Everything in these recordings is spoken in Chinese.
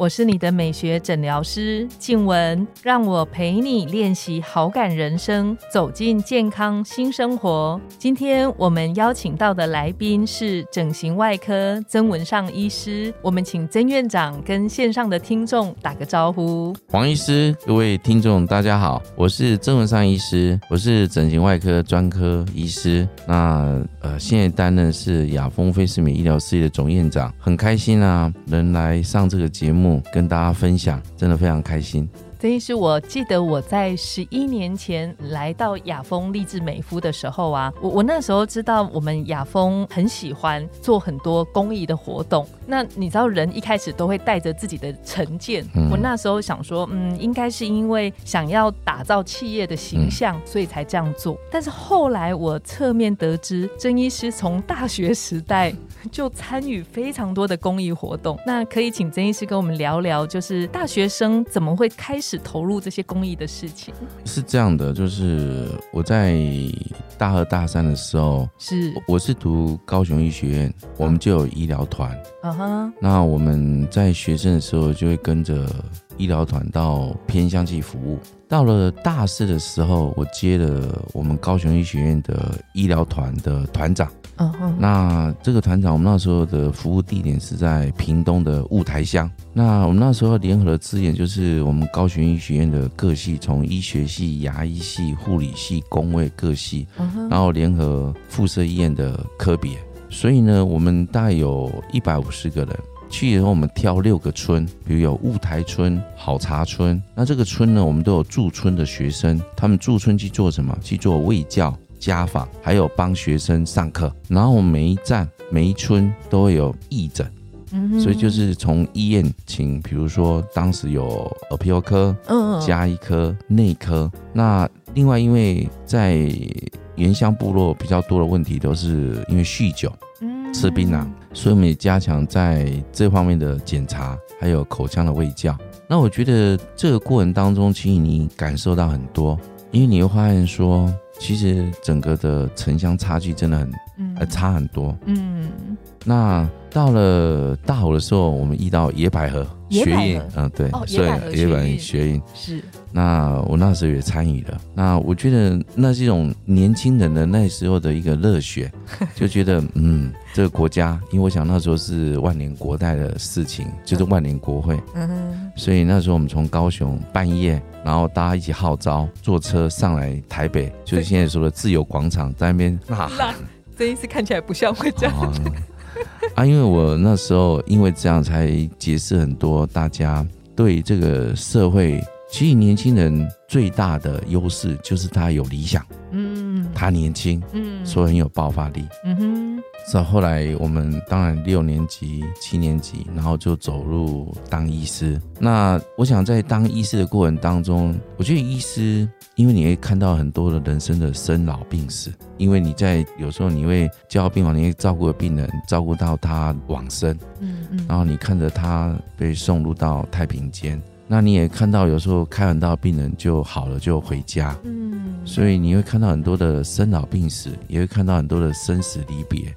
我是你的美学诊疗师静雯，让我陪你练习好感人生，走进健康新生活。今天我们邀请到的来宾是整形外科曾文尚医师，我们请曾院长跟线上的听众打个招呼。黄医师，各位听众大家好，我是曾文尚医师，我是整形外科专科医师，那呃现在担任是雅丰菲斯美医疗事业的总院长，很开心啊，能来上这个节目。跟大家分享，真的非常开心。曾医师，我记得我在十一年前来到雅丰励志美肤的时候啊，我我那时候知道我们雅丰很喜欢做很多公益的活动。那你知道人一开始都会带着自己的成见，我那时候想说，嗯，应该是因为想要打造企业的形象，所以才这样做。但是后来我侧面得知，曾医师从大学时代就参与非常多的公益活动。那可以请曾医师跟我们聊聊，就是大学生怎么会开始？是投入这些公益的事情，是这样的，就是我在大二大三的时候，是。我是读高雄医学院，我们就有医疗团，嗯哼，那我们在学生的时候就会跟着医疗团到偏乡去服务。到了大四的时候，我接了我们高雄医学院的医疗团的团长。嗯哼，那这个团长，我们那时候的服务地点是在屏东的雾台乡。那我们那时候联合的资源，就是我们高雄医学院的各系，从医学系、牙医系、护理系、工卫各系，然后联合附设医院的科别。所以呢，我们大概有一百五十个人。去以后，我们挑六个村，比如有雾台村、好茶村。那这个村呢，我们都有驻村的学生，他们驻村去做什么？去做卫教、家访，还有帮学生上课。然后每一站、每一村都会有义诊，所以就是从医院请，比如说当时有耳鼻喉科、嗯，加医科、内科。那另外，因为在原乡部落比较多的问题，都是因为酗酒。吃槟榔，所以我们也加强在这方面的检查，还有口腔的卫教。那我觉得这个过程当中，其实你感受到很多，因为你会发现说，其实整个的城乡差距真的很，呃，差很多。嗯，那到了大好的时候，我们遇到野百合。学印，嗯，对，所以野百合学印是。那我那时候也参与了。那我觉得那是一种年轻人的那时候的一个热血，就觉得嗯，这个国家，因为我想那时候是万年国代的事情，就是万年国会。嗯哼。所以那时候我们从高雄半夜，然后大家一起号召，坐车上来台北，就是现在说的自由广场，在那边呐喊。这一次看起来不像会这样。啊，因为我那时候因为这样才解释很多，大家对这个社会，其实年轻人最大的优势就是他有理想，嗯，他年轻，嗯，所以很有爆发力，嗯哼。是后来我们当然六年级、七年级，然后就走入当医师。那我想在当医师的过程当中，我觉得医师。因为你会看到很多的人生的生老病死，因为你在有时候你会教病房，你会照顾病人，照顾到他往生，嗯嗯，然后你看着他被送入到太平间，那你也看到有时候开完刀病人就好了就回家，嗯，所以你会看到很多的生老病死，也会看到很多的生死离别，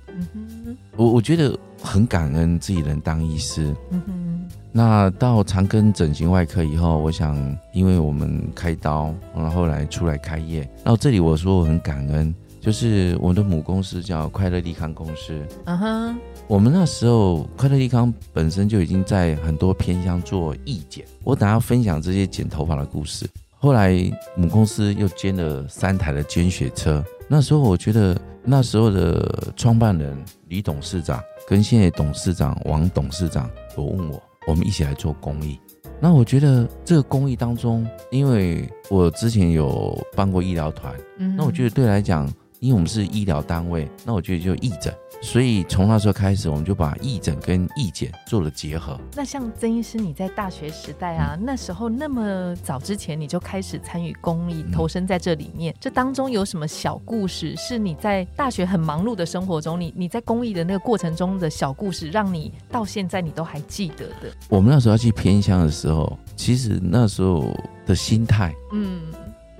我我觉得很感恩自己能当医师，嗯哼。那到长庚整形外科以后，我想，因为我们开刀，然后后来出来开业。然后这里我说我很感恩，就是我们的母公司叫快乐利康公司。嗯哼，我们那时候快乐利康本身就已经在很多偏乡做义剪。我等下分享这些剪头发的故事。后来母公司又捐了三台的捐血车。那时候我觉得，那时候的创办人李董事长跟现在董事长王董事长都问我。我们一起来做公益。那我觉得这个公益当中，因为我之前有办过医疗团，那我觉得对来讲，因为我们是医疗单位，那我觉得就义诊。所以从那时候开始，我们就把义诊跟义检做了结合。那像曾医师，你在大学时代啊，那时候那么早之前你就开始参与公益，投身在这里面，这当中有什么小故事？是你在大学很忙碌的生活中，你你在公益的那个过程中的小故事，让你到现在你都还记得的？我们那时候要去偏乡的时候，其实那时候的心态，嗯，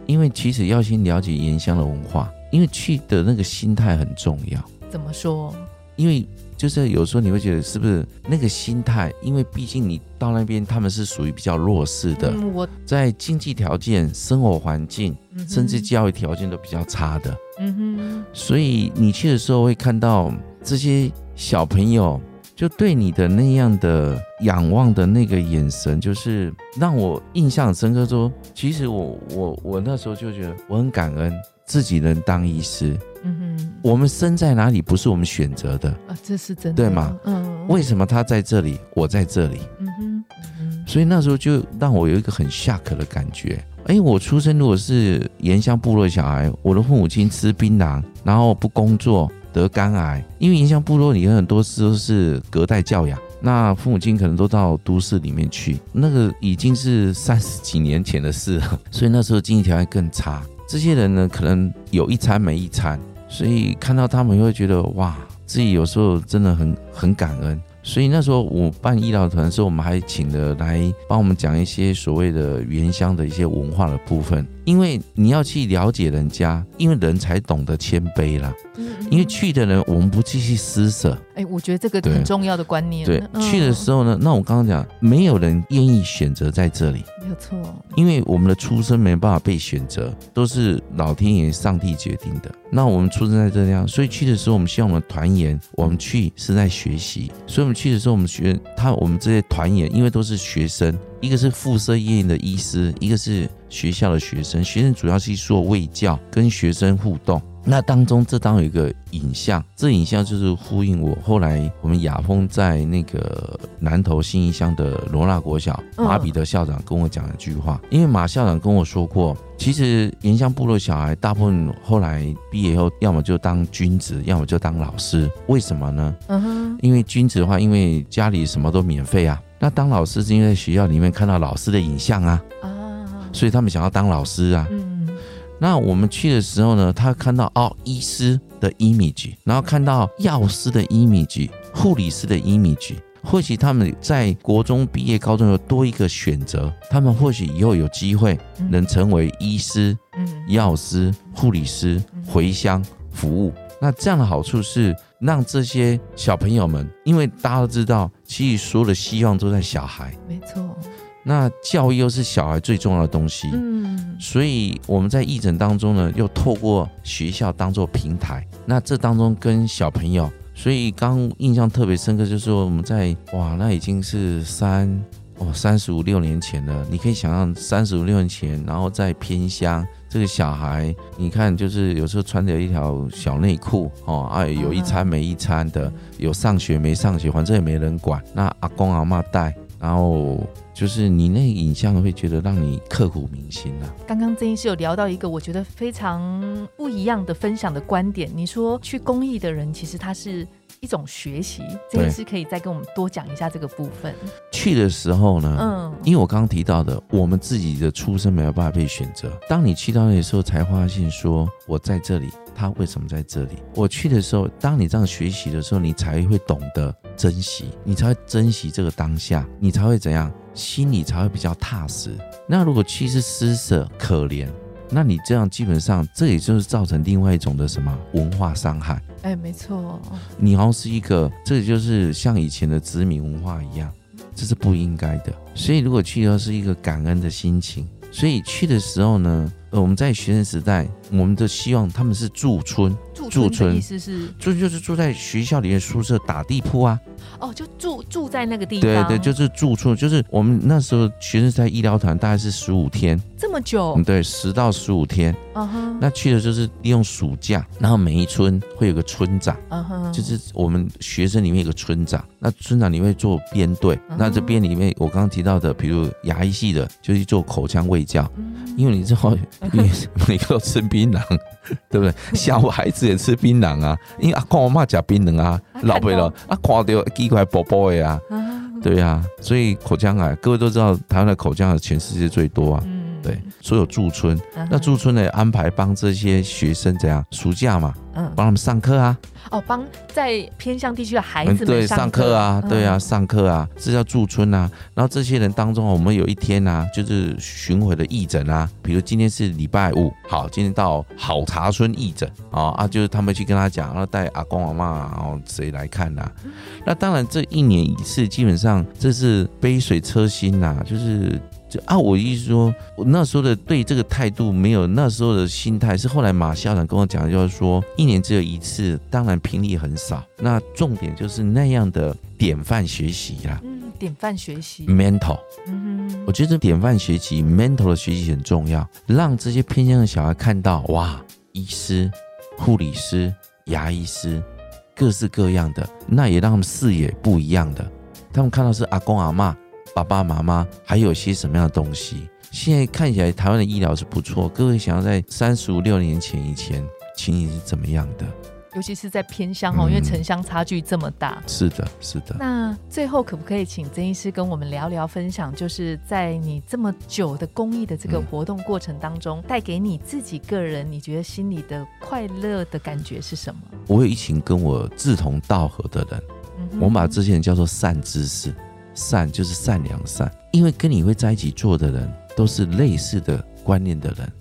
因为其实要先了解原乡的文化，因为去的那个心态很重要。怎么说？因为就是有时候你会觉得是不是那个心态？因为毕竟你到那边，他们是属于比较弱势的，我在经济条件、生活环境，甚至教育条件都比较差的。嗯哼，所以你去的时候会看到这些小朋友，就对你的那样的仰望的那个眼神，就是让我印象很深刻。说，其实我我我那时候就觉得我很感恩自己能当医师。嗯哼，我们生在哪里不是我们选择的啊，这是真的，对吗？嗯，为什么他在这里，我在这里？嗯哼，所以那时候就让我有一个很下课的感觉。哎，我出生如果是原乡部落小孩，我的父母亲吃槟榔，然后不工作得肝癌，因为原乡部落里面很多事都是隔代教养，那父母亲可能都到都市里面去，那个已经是三十几年前的事了，所以那时候经济条件更差，这些人呢，可能有一餐没一餐。所以看到他们，会觉得哇，自己有时候真的很很感恩。所以那时候我办医疗团的时候，我们还请了来帮我们讲一些所谓的原乡的一些文化的部分。因为你要去了解人家，因为人才懂得谦卑啦。嗯，因为去的人，我们不继续施舍。哎，我觉得这个很重要的观念。对，去的时候呢，那我刚刚讲，没有人愿意选择在这里。没有错。因为我们的出生没办法被选择，都是老天爷、上帝决定的。那我们出生在这样，所以去的时候，我们希望我们团员，我们去是在学习。所以我们去的时候，我们学他，我们这些团员，因为都是学生。一个是附设医院的医师，一个是学校的学生。学生主要是做卫教，跟学生互动。那当中，这当有一个影像，这影像就是呼应我后来我们雅峰在那个南投新义乡的罗纳国小，马彼得校长跟我讲一句话。因为马校长跟我说过，其实原乡部落小孩大部分后来毕业后，要么就当军职，要么就当老师。为什么呢？嗯哼，因为军职的话，因为家里什么都免费啊。那当老师是因为在学校里面看到老师的影像啊，啊，所以他们想要当老师啊。嗯，那我们去的时候呢，他看到哦医师的 image，然后看到药师的 image，护理师的 image，或许他们在国中毕业、高中有多一个选择，他们或许以后有机会能成为医师、嗯，药师、护理师，回乡服务。那这样的好处是让这些小朋友们，因为大家都知道，其实所有的希望都在小孩。没错。那教育又是小孩最重要的东西。嗯。所以我们在义诊当中呢，又透过学校当做平台。那这当中跟小朋友，所以刚印象特别深刻，就是说我们在哇，那已经是三哦三十五六年前了。你可以想象三十五六年前，然后在偏乡。这个小孩，你看，就是有时候穿着一条小内裤，哦，哎，有一餐没一餐的，有上学没上学，反正也没人管。那阿公阿妈带，然后就是你那影像会觉得让你刻骨铭心啊。刚刚曾医师有聊到一个我觉得非常不一样的分享的观点，你说去公益的人，其实他是。一种学习，这件事可以再跟我们多讲一下这个部分。去的时候呢，嗯，因为我刚刚提到的，我们自己的出生没有办法被选择。当你去到那的时候，才发现说我在这里，他为什么在这里？我去的时候，当你这样学习的时候，你才会懂得珍惜，你才会珍惜这个当下，你才会怎样，心里才会比较踏实。那如果去是施舍、可怜。那你这样基本上，这也就是造成另外一种的什么文化伤害？哎，没错，你好像是一个，这就是像以前的殖民文化一样，这是不应该的。所以如果去的话，是一个感恩的心情。所以去的时候呢，呃，我们在学生时代，我们的希望他们是驻村，驻驻村意思是住就是住在学校里面宿舍打地铺啊。哦，就住住在那个地方。对对，就是住处，就是我们那时候学生在医疗团大概是十五天，这么久？嗯，对，十到十五天。嗯哼。那去的就是利用暑假，然后每一村会有个村长，嗯哼，就是我们学生里面有个村长，那村长你会做编队，那这边里面我刚刚提到的，比如牙医系的，就是做口腔卫教，因为你知道，每个都吃槟榔，对不对？小孩子也吃槟榔啊，因为阿公阿妈吃槟榔啊，老辈了啊，看到奇怪宝宝的啊，对啊，所以口腔癌，各位都知道，台湾的口腔癌全世界最多啊。对，所有驻村，那驻村呢安排帮这些学生怎样？暑假嘛，嗯，帮他们上课啊。哦，帮在偏向地区的孩子对上课啊，对啊，上课啊，这叫驻村啊。然后这些人当中，我们有一天啊，就是巡回的义诊啊，比如今天是礼拜五，好，今天到好茶村义诊啊啊，就是他们去跟他讲，然后带阿公阿妈，然后谁来看呐？那当然这一年一次，基本上这是杯水车薪呐，就是。啊，我意思说，我那时候的对这个态度没有那时候的心态，是后来马校长跟我讲，就是说一年只有一次，当然频率很少。那重点就是那样的典范学习啦。嗯，典范学习，mental。嗯哼，我觉得典范学习，mental 的学习很重要，让这些偏向的小孩看到，哇，医师、护理师、牙医师，各式各样的，那也让他们视野不一样的，他们看到是阿公阿妈。爸爸妈妈还有些什么样的东西？现在看起来台湾的医疗是不错。各位想要在三十五六年前以前情形是怎么样的？尤其是在偏乡哦，因为城乡差距这么大。是的，是的。那最后可不可以请曾医师跟我们聊聊分享？就是在你这么久的公益的这个活动过程当中，带给你自己个人，你觉得心里的快乐的感觉是什么？我有一群跟我志同道合的人，我们把这些人叫做善知识。善就是善良善，因为跟你会在一起做的人都是类似的观念的人，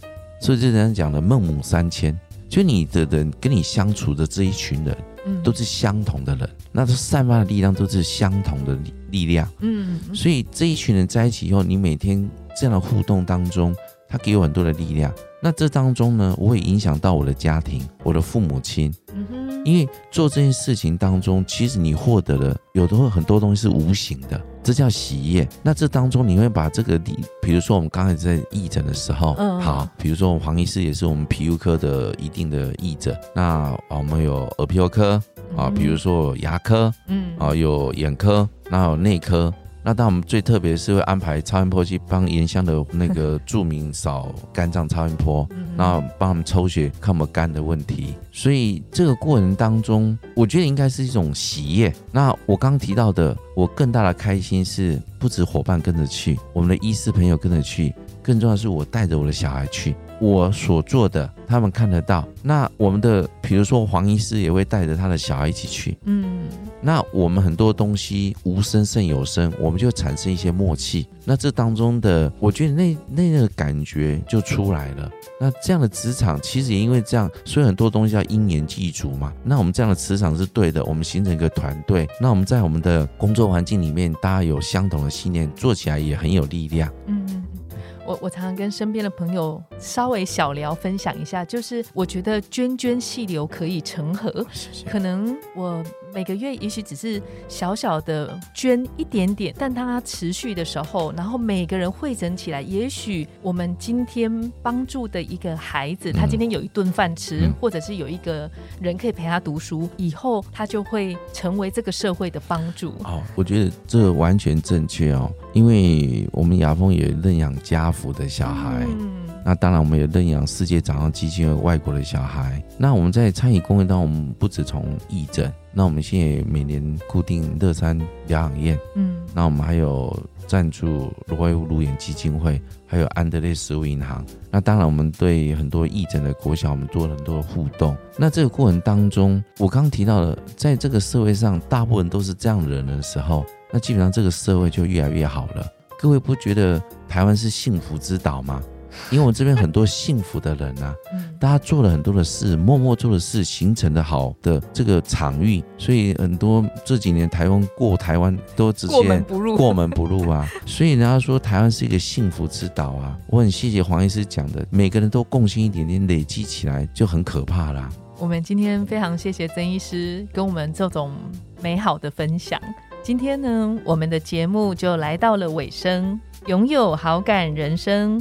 所以就人家讲的孟母三迁，就你的人跟你相处的这一群人，嗯，都是相同的人，那都散发的力量都是相同的力力量，嗯，所以这一群人在一起以后，你每天这样的互动当中，他给我很多的力量。那这当中呢，我会影响到我的家庭，我的父母亲。嗯哼，因为做这件事情当中，其实你获得了有的会很多东西是无形的，这叫喜悦。那这当中你会把这个力，比如说我们刚才在义诊的时候，嗯，好，比如说我们黄医师也是我们皮肤科的一定的义诊，那我们有耳鼻喉科啊，比如说牙科，嗯，啊有眼科，那有内科。那当我们最特别是会安排超音波去帮盐乡的那个著名扫肝脏超音波，那帮他们抽血看我们肝的问题。所以这个过程当中，我觉得应该是一种喜悦。那我刚提到的，我更大的开心是不止伙伴跟着去，我们的医师朋友跟着去，更重要的是我带着我的小孩去。我所做的，他们看得到。那我们的，比如说黄医师也会带着他的小孩一起去。嗯，那我们很多东西无声胜有声，我们就产生一些默契。那这当中的，我觉得那那个感觉就出来了。那这样的职场，其实也因为这样，所以很多东西要因缘具足嘛。那我们这样的磁场是对的，我们形成一个团队。那我们在我们的工作环境里面，大家有相同的信念，做起来也很有力量。嗯。我我常常跟身边的朋友稍微小聊分享一下，就是我觉得涓涓细流可以成河，可能我。每个月也许只是小小的捐一点点，但当它持续的时候，然后每个人汇整起来，也许我们今天帮助的一个孩子，他今天有一顿饭吃，或者是有一个人可以陪他读书，以后他就会成为这个社会的帮助。哦，我觉得这完全正确哦，因为我们雅峰也认养家福的小孩。那当然，我们也认养世界长上基金会外国的小孩。那我们在参与公益当中，我们不止从义诊，那我们现在每年固定乐山疗养院，嗯，那我们还有赞助罗威乌路演基金会，还有安德烈食物银行。那当然，我们对很多义诊的国小，我们做了很多的互动。那这个过程当中，我刚提到了，在这个社会上，大部分都是这样的人的时候，那基本上这个社会就越来越好了。各位不觉得台湾是幸福之岛吗？因为我这边很多幸福的人啊，大家做了很多的事，默默做的事，形成的好的这个场域，所以很多这几年台湾过台湾都直接过门不入，过门不入啊。所以人家说台湾是一个幸福之岛啊。我很谢谢黄医师讲的，每个人都贡献一点点，累积起来就很可怕啦。我们今天非常谢谢曾医师跟我们这种美好的分享。今天呢，我们的节目就来到了尾声。拥有好感人生，